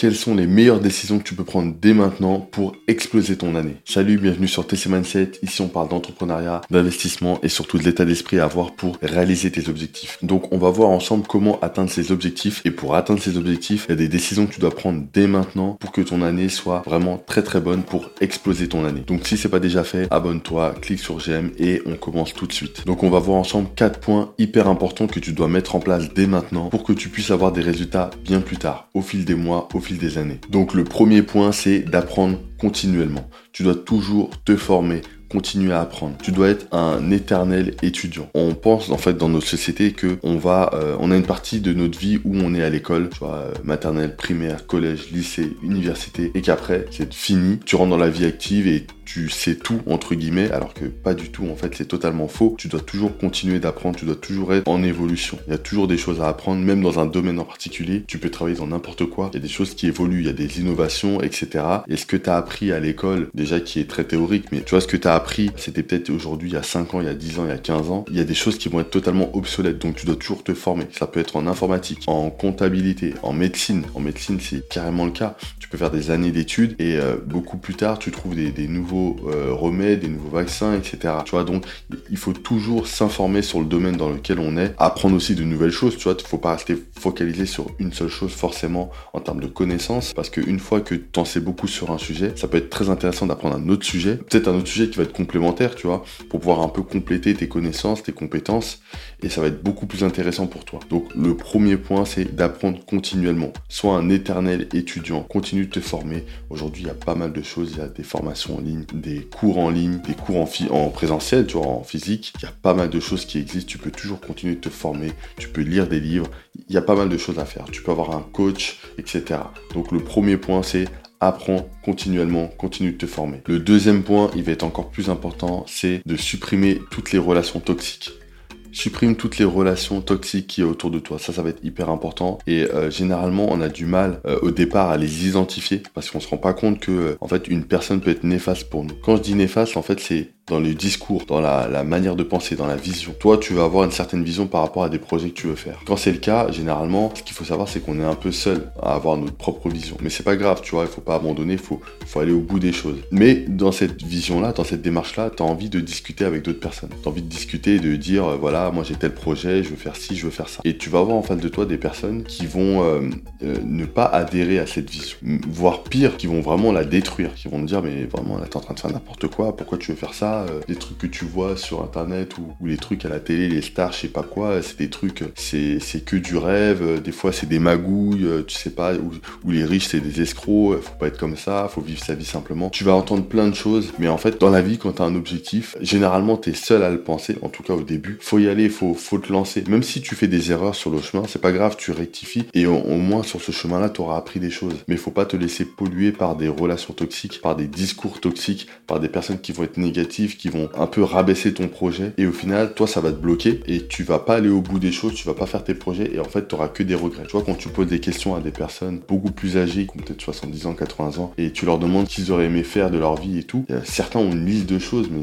Quelles sont les meilleures décisions que tu peux prendre dès maintenant pour exploser ton année? Salut, bienvenue sur TC Mindset. Ici, on parle d'entrepreneuriat, d'investissement et surtout de l'état d'esprit à avoir pour réaliser tes objectifs. Donc, on va voir ensemble comment atteindre ces objectifs. Et pour atteindre ces objectifs, il y a des décisions que tu dois prendre dès maintenant pour que ton année soit vraiment très très bonne pour exploser ton année. Donc, si c'est pas déjà fait, abonne-toi, clique sur j'aime et on commence tout de suite. Donc, on va voir ensemble quatre points hyper importants que tu dois mettre en place dès maintenant pour que tu puisses avoir des résultats bien plus tard, au fil des mois, au des années. Donc le premier point, c'est d'apprendre continuellement. Tu dois toujours te former, continuer à apprendre. Tu dois être un éternel étudiant. On pense en fait dans notre société que on va, euh, on a une partie de notre vie où on est à l'école, tu vois, euh, maternelle, primaire, collège, lycée, université, et qu'après c'est fini. Tu rentres dans la vie active et tu sais tout entre guillemets, alors que pas du tout. En fait, c'est totalement faux. Tu dois toujours continuer d'apprendre. Tu dois toujours être en évolution. Il y a toujours des choses à apprendre, même dans un domaine en particulier. Tu peux travailler dans n'importe quoi. Il y a des choses qui évoluent. Il y a des innovations, etc. Et ce que tu as appris à l'école, déjà qui est très théorique, mais tu vois ce que tu as appris, c'était peut-être aujourd'hui il y a 5 ans, il y a 10 ans, il y a 15 ans. Il y a des choses qui vont être totalement obsolètes. Donc tu dois toujours te former. Ça peut être en informatique, en comptabilité, en médecine. En médecine, c'est carrément le cas. Tu peux faire des années d'études et euh, beaucoup plus tard, tu trouves des nouveaux euh, remèdes, des nouveaux vaccins, etc. Tu vois, donc il faut toujours s'informer sur le domaine dans lequel on est, apprendre aussi de nouvelles choses, tu vois, il faut pas rester focalisé sur une seule chose forcément en termes de connaissances, parce qu'une fois que tu en sais beaucoup sur un sujet, ça peut être très intéressant d'apprendre un autre sujet, peut-être un autre sujet qui va être complémentaire, tu vois, pour pouvoir un peu compléter tes connaissances, tes compétences, et ça va être beaucoup plus intéressant pour toi. Donc le premier point, c'est d'apprendre continuellement. Sois un éternel étudiant, continue de te former. Aujourd'hui, il y a pas mal de choses, il y a des formations en ligne, des cours en ligne, des cours en, en présentiel, tu vois, en physique. Il y a pas mal de choses qui existent. Tu peux toujours continuer de te former. Tu peux lire des livres. Il y a pas mal de choses à faire. Tu peux avoir un coach, etc. Donc le premier point, c'est apprends continuellement, continue de te former. Le deuxième point, il va être encore plus important, c'est de supprimer toutes les relations toxiques supprime toutes les relations toxiques qui a autour de toi. Ça, ça va être hyper important. Et euh, généralement, on a du mal euh, au départ à les identifier parce qu'on se rend pas compte que, euh, en fait, une personne peut être néfaste pour nous. Quand je dis néfaste, en fait, c'est dans le discours, dans la, manière de penser, dans la vision. Toi, tu vas avoir une certaine vision par rapport à des projets que tu veux faire. Quand c'est le cas, généralement, ce qu'il faut savoir, c'est qu'on est un peu seul à avoir notre propre vision. Mais c'est pas grave, tu vois, il faut pas abandonner, il faut, faut aller au bout des choses. Mais dans cette vision-là, dans cette démarche-là, tu as envie de discuter avec d'autres personnes. Tu as envie de discuter et de dire, euh, voilà, moi j'ai tel projet, je veux faire ci, je veux faire ça. Et tu vas avoir en face de toi des personnes qui vont euh, euh, ne pas adhérer à cette vision. Voire pire, qui vont vraiment la détruire, qui vont te dire, mais vraiment, là, t'es en train de faire n'importe quoi, pourquoi tu veux faire ça? Euh, des trucs que tu vois sur internet ou, les trucs à la télé, les stars, je sais pas quoi, c'est des trucs, c'est, que du rêve, euh, des fois c'est des magouilles, euh, tu sais pas, ou, les riches c'est des escrocs, faut pas être comme ça, faut vivre sa vie simplement. Tu vas entendre plein de choses, mais en fait dans la vie quand t'as un objectif, généralement t'es seul à le penser, en tout cas au début, faut y aller, faut, faut te lancer. Même si tu fais des erreurs sur le chemin, c'est pas grave, tu rectifies et au, au moins sur ce chemin-là t'auras appris des choses. Mais faut pas te laisser polluer par des relations toxiques, par des discours toxiques, par des personnes qui vont être négatives, qui vont un peu rabaisser ton projet et au final, toi, ça va te bloquer et tu vas pas aller au bout des choses, tu vas pas faire tes projets et en fait, tu auras que des regrets. Tu vois, quand tu poses des questions à des personnes beaucoup plus âgées, qui ont peut-être 70 ans, 80 ans, et tu leur demandes qu'ils auraient aimé faire de leur vie et tout, certains ont une liste de choses, mais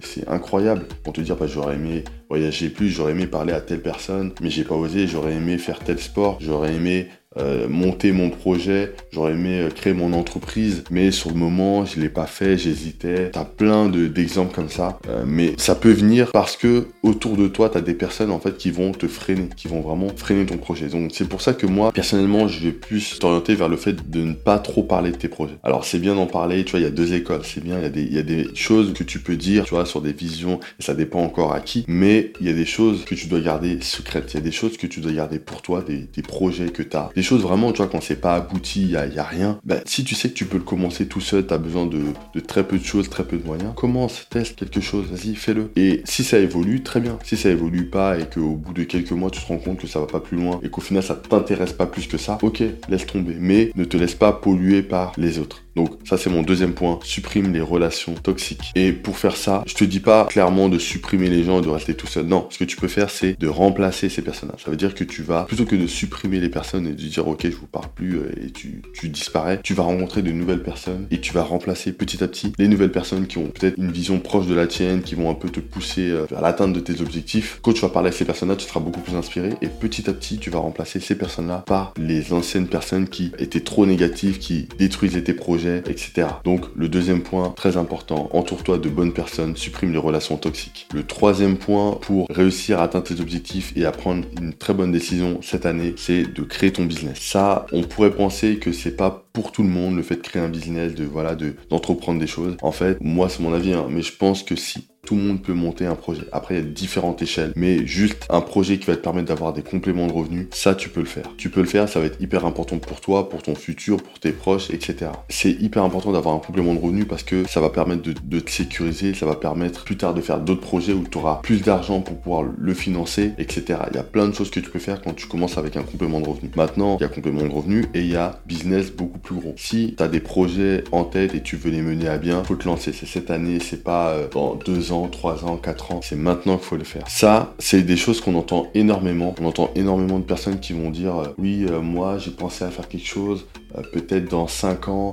c'est incroyable. Pour te dire, bah, j'aurais aimé voyager plus, j'aurais aimé parler à telle personne, mais j'ai pas osé, j'aurais aimé faire tel sport, j'aurais aimé euh, monter mon projet, j'aurais aimé euh, créer mon entreprise, mais sur le moment, je l'ai pas fait, j'hésitais. T'as plein d'exemples comme ça, euh, mais ça peut venir parce que autour de toi, t'as des personnes en fait qui vont te freiner, qui vont vraiment freiner ton projet. Donc c'est pour ça que moi, personnellement, je vais plus t'orienter vers le fait de ne pas trop parler de tes projets. Alors c'est bien d'en parler, tu vois, il y a deux écoles, c'est bien, il y, a des, il y a des choses que tu peux dire, tu vois, sur des visions, et ça dépend encore à qui, mais il y a des choses que tu dois garder secrètes, il y a des choses que tu dois garder pour toi, des, projets que tu as, choses vraiment, tu vois, quand c'est pas abouti, il y a, rien, bah, si tu sais que tu peux le commencer tout seul, tu as besoin de, très peu de choses, très peu de moyens, commence, teste quelque chose, vas-y, fais-le. Et si ça évolue, très bien. Si ça évolue pas et qu'au bout de quelques mois, tu te rends compte que ça va pas plus loin et qu'au final, ça t'intéresse pas plus que ça, ok, laisse tomber. Mais ne te laisse pas polluer par les autres. Donc ça c'est mon deuxième point, supprime les relations toxiques. Et pour faire ça, je te dis pas clairement de supprimer les gens et de rester tout seul. Non, ce que tu peux faire c'est de remplacer ces personnages. Ça veut dire que tu vas, plutôt que de supprimer les personnes et de dire ok je vous parle plus euh, et tu, tu disparais, tu vas rencontrer de nouvelles personnes et tu vas remplacer petit à petit les nouvelles personnes qui ont peut-être une vision proche de la tienne, qui vont un peu te pousser euh, vers l'atteinte de tes objectifs. Quand tu vas parler avec ces personnes-là, tu seras beaucoup plus inspiré et petit à petit tu vas remplacer ces personnes-là par les anciennes personnes qui étaient trop négatives, qui détruisaient tes projets, etc. Donc le deuxième point, très important, entoure-toi de bonnes personnes, supprime les relations toxiques. Le troisième point pour réussir à atteindre tes objectifs et à prendre une très bonne décision cette année, c'est de créer ton business. Ça, on pourrait penser que c'est pas pour tout le monde le fait de créer un business, de voilà, de d'entreprendre des choses. En fait, moi c'est mon avis, hein, mais je pense que si tout le monde peut monter un projet. Après, il y a différentes échelles, mais juste un projet qui va te permettre d'avoir des compléments de revenus, ça, tu peux le faire. Tu peux le faire, ça va être hyper important pour toi, pour ton futur, pour tes proches, etc. C'est hyper important d'avoir un complément de revenus parce que ça va permettre de, te sécuriser, ça va permettre plus tard de faire d'autres projets où tu auras plus d'argent pour pouvoir le financer, etc. Il y a plein de choses que tu peux faire quand tu commences avec un complément de revenus. Maintenant, il y a complément de revenus et il y a business beaucoup plus gros. Si tu as des projets en tête et tu veux les mener à bien, faut te lancer. C'est cette année, c'est pas euh, dans deux ans 3 ans, 4 ans. C'est maintenant qu'il faut le faire. Ça, c'est des choses qu'on entend énormément. On entend énormément de personnes qui vont dire euh, oui, euh, moi j'ai pensé à faire quelque chose, euh, peut-être dans 5 ans.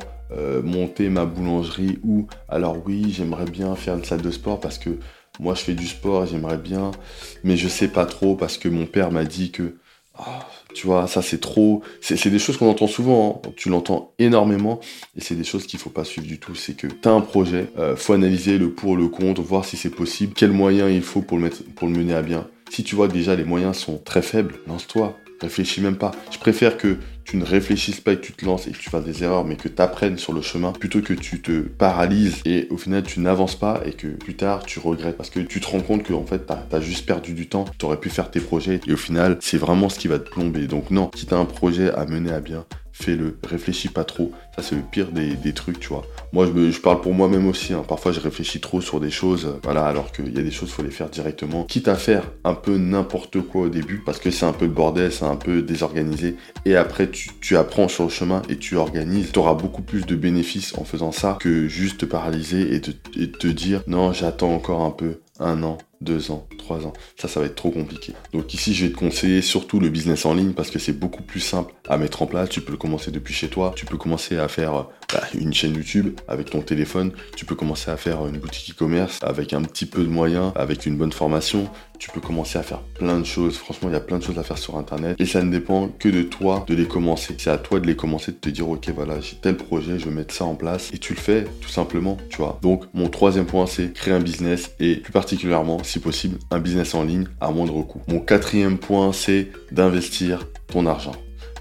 monter ma boulangerie ou alors oui j'aimerais bien faire une salle de sport parce que moi je fais du sport j'aimerais bien mais je sais pas trop parce que mon père m'a dit que ah, tu vois, ça c'est trop. C'est des choses qu'on entend souvent, hein. tu l'entends énormément, et c'est des choses qu'il faut pas suivre du tout. C'est que tu as un projet, euh, faut analyser le pour, le contre, voir si c'est possible, quels moyens il faut pour le, pour le mener à bien. Si tu vois déjà les moyens sont très faibles, lance-toi. Réfléchis même pas. Je préfère que tu ne réfléchisses pas et que tu te lances et que tu fasses des erreurs, mais que tu apprennes sur le chemin, plutôt que tu te paralyses et au final tu n'avances pas et que plus tard tu regrettes parce que tu te rends compte que en fait tu as, juste perdu du temps, tu aurais pu faire tes projets et au final c'est vraiment ce qui va te plomber. Donc non, si tu as un projet à mener à bien, fais-le, réfléchis pas trop. Ça, c'est le pire des, trucs, tu vois. Moi, je, parle pour moi-même aussi. Hein. Parfois, je réfléchis trop sur des choses, euh, voilà, alors qu'il y a des choses, faut les faire directement. Quitte à faire un peu n'importe quoi au début, parce que c'est un peu le bordel, c'est un peu désorganisé. Et après, tu, apprends sur le chemin et tu organises. Tu auras beaucoup plus de bénéfices en faisant ça que juste te paralyser et te dire non, j'attends encore un peu, un an, deux ans, trois ans. Ça, ça va être trop compliqué. Donc ici, je vais te conseiller surtout le business en ligne parce que c'est beaucoup plus simple à mettre en place. Tu peux le commencer depuis chez toi. Tu peux commencer à faire bah, une chaîne YouTube avec ton téléphone. Tu peux commencer à faire une boutique e-commerce avec un petit peu de moyens, avec une bonne formation. Tu peux commencer à faire plein de choses. Franchement, il y a plein de choses à faire sur Internet. Et ça ne dépend que de toi de les commencer. C'est à toi de les commencer, de te dire, ok, voilà, j'ai tel projet, je vais mettre ça en place. Et tu le fais tout simplement, tu vois. Donc, mon troisième point, c'est créer un business et plus particulièrement, si possible, un business en ligne à moindre coût. Mon quatrième point, c'est d'investir ton argent.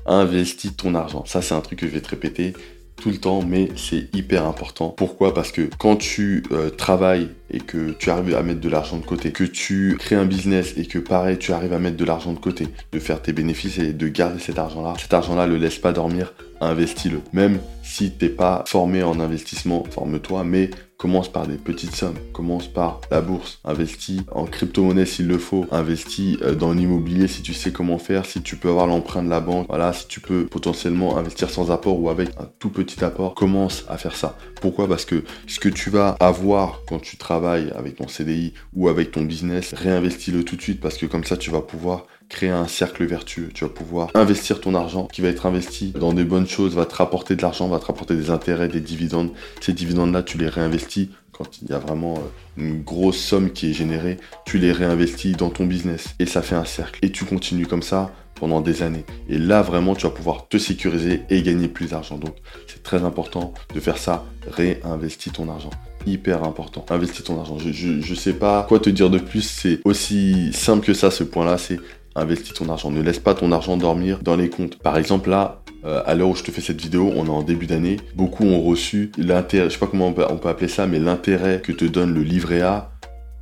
Investis ton argent. Ça, c'est un truc que je vais te répéter tout le temps, mais c'est hyper important. Pourquoi? Parce que quand tu euh, travailles et que tu arrives à mettre de l'argent de côté, que tu crées un business et que pareil, tu arrives à mettre de l'argent de côté, de faire tes bénéfices et de garder cet argent-là, cet argent-là, le laisse pas dormir, investis-le. Même si t'es pas formé en investissement, forme-toi, mais commence par des petites sommes. Commence par la bourse, investis en crypto-monnaie s'il le faut, investis euh, dans l'immobilier si tu sais comment faire, si tu peux avoir l'emprunt de la banque, voilà, si tu peux potentiellement investir sans apport ou avec un tout petit apport, commence à faire ça. Pourquoi? Parce que ce que tu vas avoir quand tu travailles avec ton CDI ou avec ton business, réinvestis-le tout de suite parce que comme ça tu vas pouvoir créer un cercle vertueux. Tu vas pouvoir investir ton argent qui va être investi dans des bonnes choses, va te rapporter de l'argent, va te rapporter des intérêts, des dividendes. Ces dividendes-là, tu les réinvestis quand il y a vraiment euh, une grosse somme qui est générée, tu les réinvestis dans ton business et ça fait un cercle. Et tu continues comme ça pendant des années. Et là, vraiment, tu vas pouvoir te sécuriser et gagner plus d'argent. Donc, c'est très important de faire ça. Réinvestis ton argent hyper important. Investis ton argent. Je, je, sais pas quoi te dire de plus. C'est aussi simple que ça, ce point-là. C'est investis ton argent. Ne laisse pas ton argent dormir dans les comptes. Par exemple, là, euh, à l'heure où je te fais cette vidéo, on est en début d'année. Beaucoup ont reçu l'intérêt, je sais pas comment on peut, appeler ça, mais l'intérêt que te donne le livret A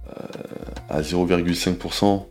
euh, à 0,5%.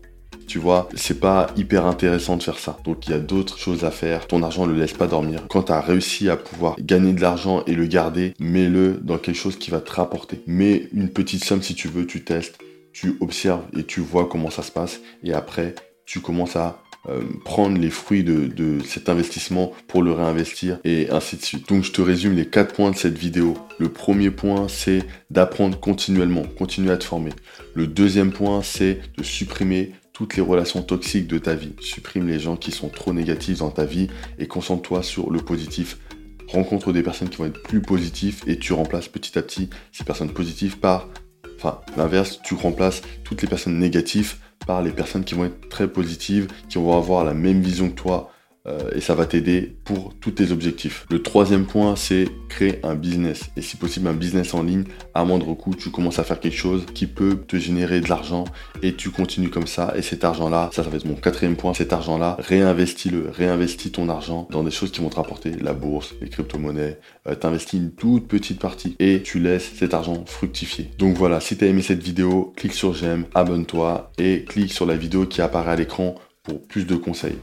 Tu vois, c'est pas hyper intéressant de faire ça. Donc il y a d'autres choses à faire. Ton argent ne le laisse pas dormir. Quand tu as réussi à pouvoir gagner de l'argent et le garder, mets-le dans quelque chose qui va te rapporter. Mets une petite somme si tu veux, tu testes, tu observes et tu vois comment ça se passe. Et après, tu commences à euh, prendre les fruits de, cet investissement pour le réinvestir et ainsi de suite. Donc je te résume les quatre points de cette vidéo. Le premier point, c'est d'apprendre continuellement, continuer à te former. Le deuxième point, c'est de supprimer toutes les relations toxiques de ta vie. Supprime les gens qui sont trop négatifs dans ta vie et concentre-toi sur le positif. Rencontre des personnes qui vont être plus positives et tu remplaces petit à petit ces personnes positives par, enfin l'inverse, tu remplaces toutes les personnes négatives par les personnes qui vont être très positives, qui vont avoir la même vision que toi, euh, et ça va t'aider pour tous tes objectifs. Le troisième point, c'est créer un business. Et si possible, un business en ligne à moindre coût. Tu commences à faire quelque chose qui peut te générer de l'argent et tu continues comme ça. Et cet argent-là, ça, ça va être mon quatrième point. Cet argent-là, réinvestis-le. Réinvestis ton argent dans des choses qui vont te rapporter la bourse, les crypto-monnaies. Euh, T'investis une toute petite partie et tu laisses cet argent fructifier. Donc voilà, si tu as aimé cette vidéo, clique sur j'aime, abonne-toi et clique sur la vidéo qui apparaît à l'écran pour plus de conseils.